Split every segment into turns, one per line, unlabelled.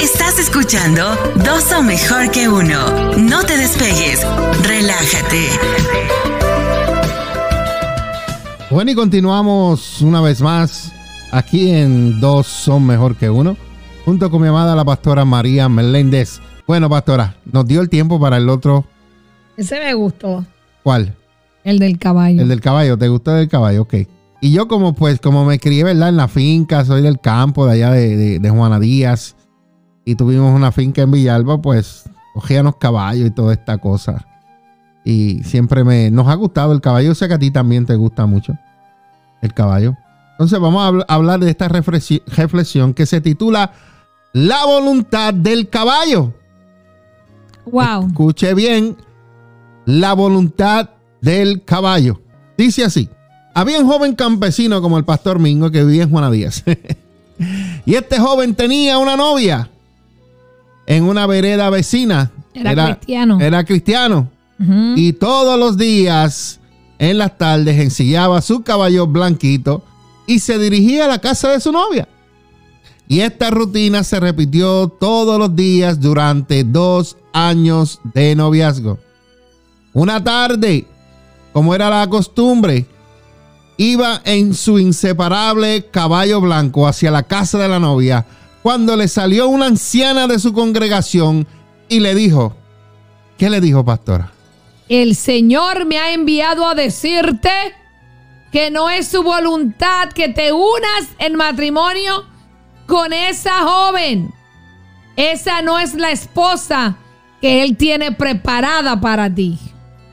Estás escuchando Dos son mejor que uno. No te despegues. Relájate.
Bueno, y continuamos una vez más aquí en Dos son mejor que uno, junto con mi amada la pastora María Meléndez. Bueno, pastora, nos dio el tiempo para el otro.
Ese me gustó.
¿Cuál?
El del caballo.
El del caballo, ¿te gustó el del caballo? Ok. Y yo como pues, como me crié, ¿verdad? En la finca, soy del campo de allá de, de, Juana Díaz. Y tuvimos una finca en Villalba, pues cogíamos caballos y toda esta cosa. Y siempre me, nos ha gustado el caballo. sé que a ti también te gusta mucho el caballo. Entonces vamos a hablar de esta reflexión que se titula La voluntad del caballo.
Wow.
Escuche bien, la voluntad del caballo. Dice así. Había un joven campesino como el pastor Mingo que vivía en Juana Díaz. y este joven tenía una novia en una vereda vecina.
Era, cristiano.
Era cristiano. Y todos los días, en las tardes, ensillaba su caballo blanquito y se dirigía a la casa de su novia. Y esta rutina se repitió todos los días durante dos años de noviazgo. Una tarde, como era la costumbre, iba en su inseparable caballo blanco hacia la casa de la novia cuando le salió una anciana de su congregación y le dijo, ¿qué le dijo pastora?
El Señor me ha enviado a decirte que no es su voluntad que te unas en matrimonio con esa joven. Esa no es la esposa que él tiene preparada para ti.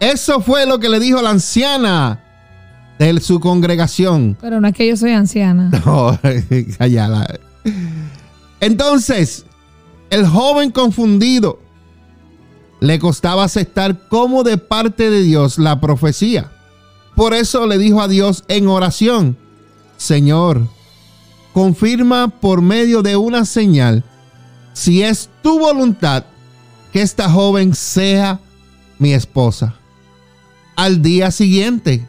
Eso fue lo que le dijo la anciana de su congregación.
Pero no es que yo soy anciana.
No, callada. Entonces, el joven confundido le costaba aceptar como de parte de Dios la profecía. Por eso le dijo a Dios en oración, Señor, confirma por medio de una señal si es tu voluntad que esta joven sea mi esposa. Al día siguiente,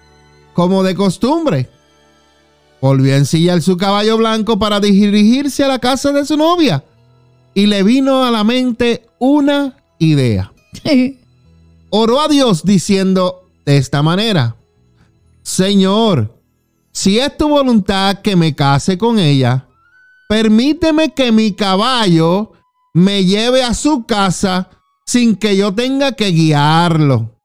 como de costumbre. Volvió a ensillar su caballo blanco para dirigirse a la casa de su novia y le vino a la mente una idea. Oró a Dios diciendo de esta manera, Señor, si es tu voluntad que me case con ella, permíteme que mi caballo me lleve a su casa sin que yo tenga que guiarlo.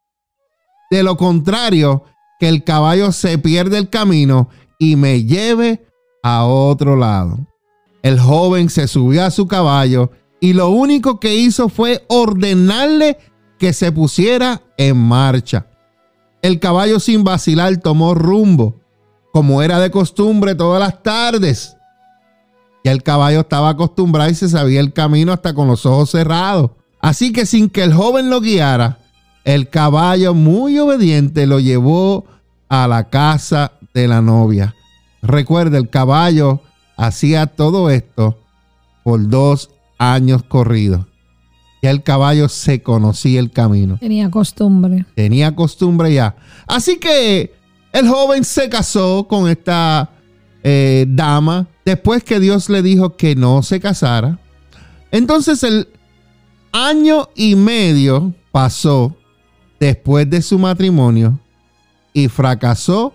De lo contrario, que el caballo se pierde el camino y me lleve a otro lado. El joven se subió a su caballo y lo único que hizo fue ordenarle que se pusiera en marcha. El caballo sin vacilar tomó rumbo, como era de costumbre todas las tardes. Y el caballo estaba acostumbrado y se sabía el camino hasta con los ojos cerrados. Así que sin que el joven lo guiara, el caballo muy obediente lo llevó a la casa de la novia. Recuerda, el caballo hacía todo esto por dos años corridos. Ya el caballo se conocía el camino.
Tenía costumbre.
Tenía costumbre ya. Así que el joven se casó con esta eh, dama después que Dios le dijo que no se casara. Entonces el año y medio pasó después de su matrimonio y fracasó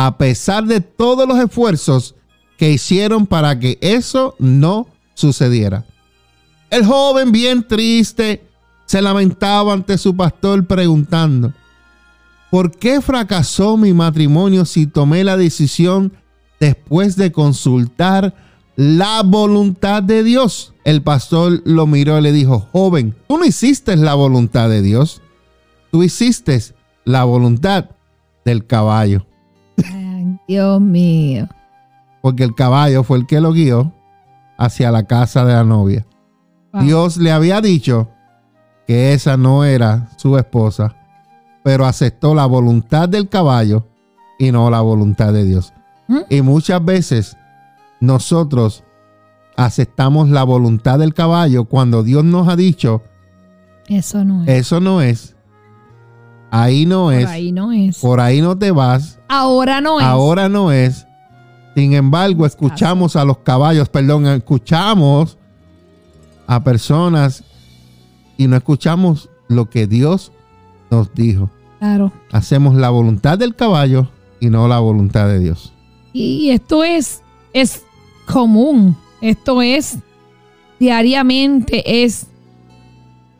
a pesar de todos los esfuerzos que hicieron para que eso no sucediera. El joven, bien triste, se lamentaba ante su pastor preguntando, ¿por qué fracasó mi matrimonio si tomé la decisión después de consultar la voluntad de Dios? El pastor lo miró y le dijo, joven, tú no hiciste la voluntad de Dios tú hiciste la voluntad del caballo.
Dios mío.
Porque el caballo fue el que lo guió hacia la casa de la novia. Dios le había dicho que esa no era su esposa, pero aceptó la voluntad del caballo y no la voluntad de Dios. ¿Mm? Y muchas veces nosotros aceptamos la voluntad del caballo cuando Dios nos ha dicho,
eso no es.
Eso no es. Ahí no es.
Por ahí no es.
Por ahí no te vas.
Ahora no es.
Ahora no es. Sin embargo, escuchamos a los caballos, perdón, escuchamos a personas y no escuchamos lo que Dios nos dijo.
Claro.
Hacemos la voluntad del caballo y no la voluntad de Dios.
Y esto es, es común. Esto es diariamente. Es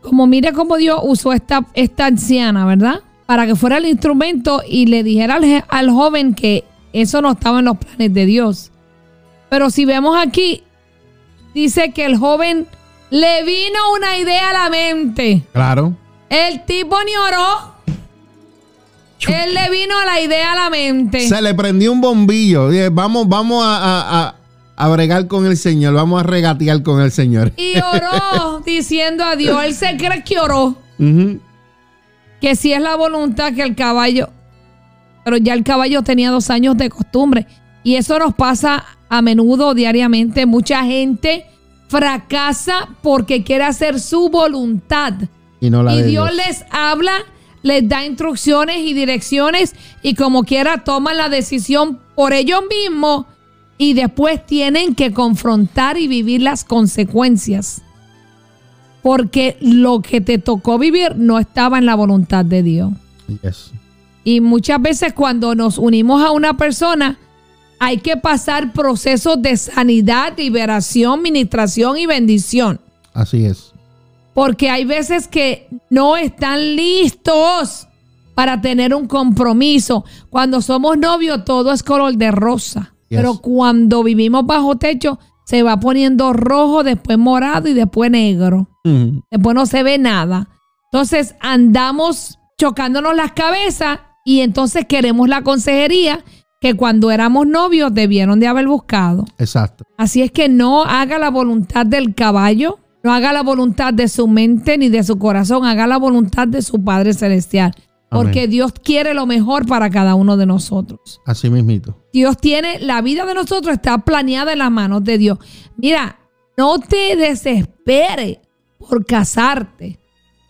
como mire cómo Dios usó esta, esta anciana, ¿verdad? Para que fuera el instrumento y le dijera al, joven que eso no estaba en los planes de Dios. Pero si vemos aquí, dice que el joven le vino una idea a la mente.
Claro.
El tipo ni oró. Él le vino la idea a la mente.
Se le prendió un bombillo. Vamos, vamos a, a- a- bregar con el Señor. Vamos a regatear con el Señor.
Y oró diciendo a Dios. Él se cree que oró. Que si es la voluntad que el caballo. Pero ya el caballo tenía dos años de costumbre. Y eso nos pasa a menudo, diariamente. Mucha gente fracasa porque quiere hacer su voluntad.
Y no la
y Dios,
Dios.
les habla, les da instrucciones y direcciones y como quiera toman la decisión por ellos mismos y después tienen que confrontar y vivir las consecuencias. Porque lo que te tocó vivir no estaba en la voluntad de Dios.
Yes.
Y muchas veces cuando nos unimos a una persona, hay que pasar procesos de sanidad, liberación, ministración y bendición.
Así es.
Porque hay veces que no están listos para tener un compromiso. Cuando somos novios todo es color de rosa.
Yes.
Pero cuando vivimos bajo techo se va poniendo rojo, después morado y después negro.
Ujú.
Después no se ve nada. Entonces andamos chocándonos las cabezas y entonces queremos la consejería que cuando éramos novios debieron de haber buscado.
Exacto.
Así es que no haga la voluntad del caballo, no haga la voluntad de su mente ni de su corazón, haga la voluntad de su Padre Celestial. Porque
Amén.
Dios quiere lo mejor para cada uno de nosotros.
Así mismito.
Dios tiene, la vida de nosotros está planeada en las manos de Dios. Mira, no te desesperes por casarte.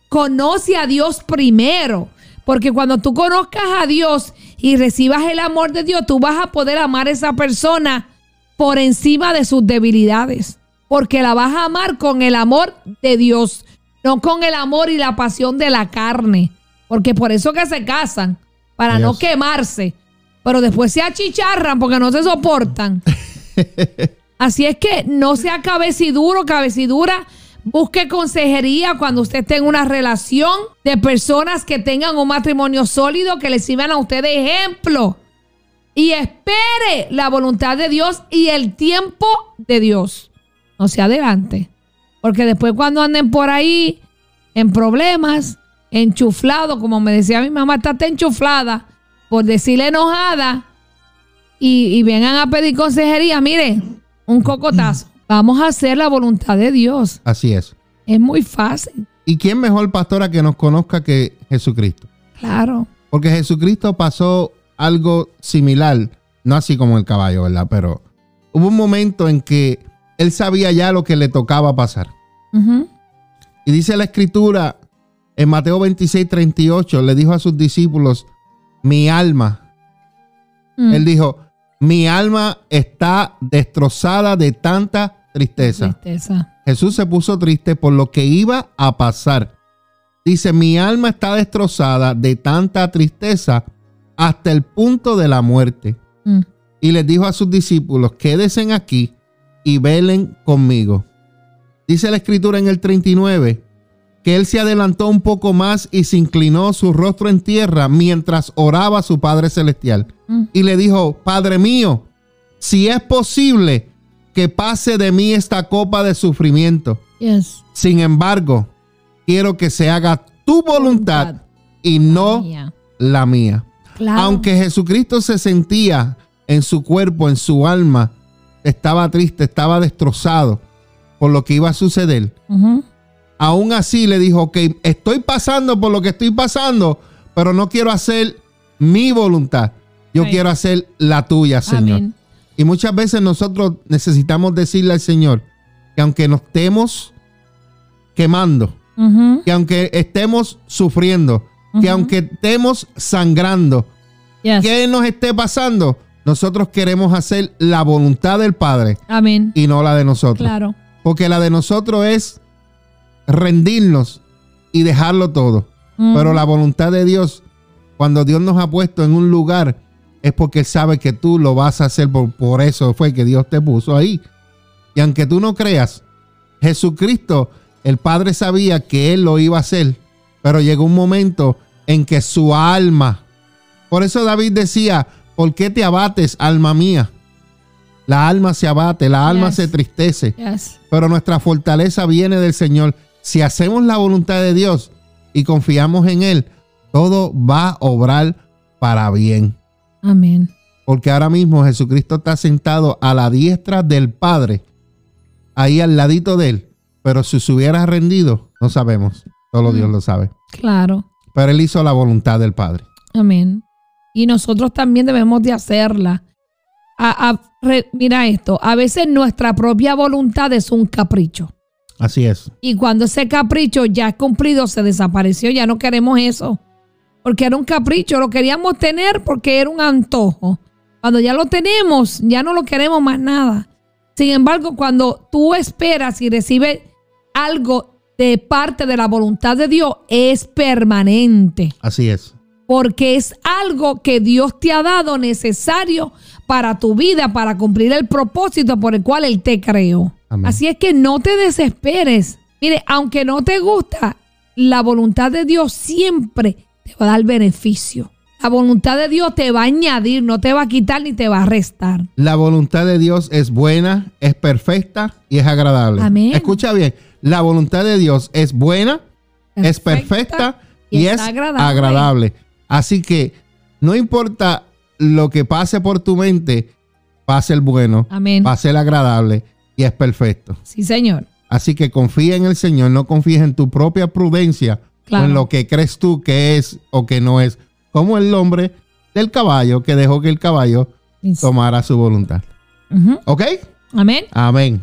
Conoce a Dios primero. Porque cuando tú conozcas a Dios y recibas el amor de Dios, tú vas a poder amar a esa persona por encima de sus debilidades. Porque la vas a amar con el amor de Dios, no con el amor y la pasión de la carne. Porque por eso que se casan, para no quemarse. Pero después se achicharran porque no se soportan. Así es que no sea cabeciduro, cabecidura. Busque consejería cuando usted tenga una relación de personas que tengan un matrimonio sólido, que le sirvan a usted de ejemplo. Y espere la voluntad de Dios y el tiempo de Dios. No se adelante. Porque después cuando anden por ahí en problemas, enchuflado, como me decía mi mamá, está enchuflada, por decirle enojada, y, y vengan a pedir consejería, mire, un cocotazo. Vamos a hacer la voluntad de Dios.
Así es.
Es muy fácil,
¿Y quién mejor pastora que nos conozca que Jesucristo?
claro.
Porque Jesucristo pasó algo similar, no así como el caballo, ¿verdad? Pero hubo un momento en que él sabía ya lo que le tocaba pasar. Y dice la escritura en Mateo 26, 38, le dijo a sus discípulos, mi alma,
Mm.
él dijo, mi alma está destrozada de tanta tristeza.
Tristeza.
Jesús se puso triste por lo que iba a pasar. Dice, mi alma está destrozada de tanta tristeza hasta el punto de la muerte.
Mm.
Y les dijo a sus discípulos, quédense aquí y velen conmigo. Dice la escritura en el 39 que él se adelantó un poco más y se inclinó su rostro en tierra mientras oraba a su Padre Celestial.
Mm.
Y le dijo, Padre mío, si es posible que pase de mí esta copa de sufrimiento.
Yes.
Sin embargo, quiero que se haga tu voluntad
Voluntad.
y no
Mía.
la mía.
Claro.
Aunque Jesucristo se sentía en su cuerpo, en su alma, estaba triste, estaba destrozado por lo que iba a suceder. Aún así le dijo, ok, estoy pasando por lo que estoy pasando, pero no quiero hacer mi voluntad. Yo quiero hacer la tuya, Señor.
Amén.
Y muchas veces nosotros necesitamos decirle al Señor que aunque nos estemos quemando, que aunque estemos sufriendo, que aunque estemos sangrando,
Yes.
¿Qué nos esté pasando? Nosotros queremos hacer la voluntad del Padre
Amén.
y no la de nosotros.
Claro.
Porque la de nosotros es rendirnos y dejarlo todo. Pero la voluntad de Dios, cuando Dios nos ha puesto en un lugar, es porque Él sabe que tú lo vas a hacer. Por, por eso fue que Dios te puso ahí. Y aunque tú no creas, Jesucristo, el Padre sabía que Él lo iba a hacer. Pero llegó un momento en que su alma, por eso David decía, ¿por qué te abates, alma mía? La alma se abate, la alma
Yes.
se tristece
Yes.
pero nuestra fortaleza viene del Señor. Si hacemos la voluntad de Dios y confiamos en Él, todo va a obrar para bien.
Amén.
Porque ahora mismo Jesucristo está sentado a la diestra del Padre, ahí al ladito de Él. Pero si se hubiera rendido, no sabemos. Solo Dios lo sabe.
Claro.
Pero Él hizo la voluntad del Padre.
Amén. Y nosotros también debemos de hacerla. A- a- re- mira esto, a veces nuestra propia voluntad es un capricho.
Así es.
Y cuando ese capricho ya es cumplido, se desapareció, ya no queremos eso. Porque era un capricho, lo queríamos tener porque era un antojo. Cuando ya lo tenemos, ya no lo queremos más nada. Sin embargo, cuando tú esperas y recibes algo de parte de la voluntad de Dios, es permanente
Así es.
porque es algo que Dios te ha dado necesario para tu vida, para cumplir el propósito por el cual Él te creó.
Amén.
Así es que no te desesperes. Mire, aunque no te gusta, la voluntad de Dios siempre te va a dar beneficio. La voluntad de Dios te va a añadir, no te va a quitar ni te va a restar.
La voluntad de Dios es buena, es perfecta y es agradable.
Amén.
Escucha bien, la voluntad de Dios es buena, es perfecta y, es agradable.
agradable.
Así que no importa lo que pase por tu mente, va a ser bueno,
Amén.
va a ser agradable y es perfecto.
Sí, Señor.
Así que confía en el Señor, no confíes en tu propia prudencia
Claro.
o en lo que crees tú que es o que no es, como el hombre del caballo que dejó que el caballo tomara su voluntad.
Ujú.
¿Ok?
Amén.
Amén.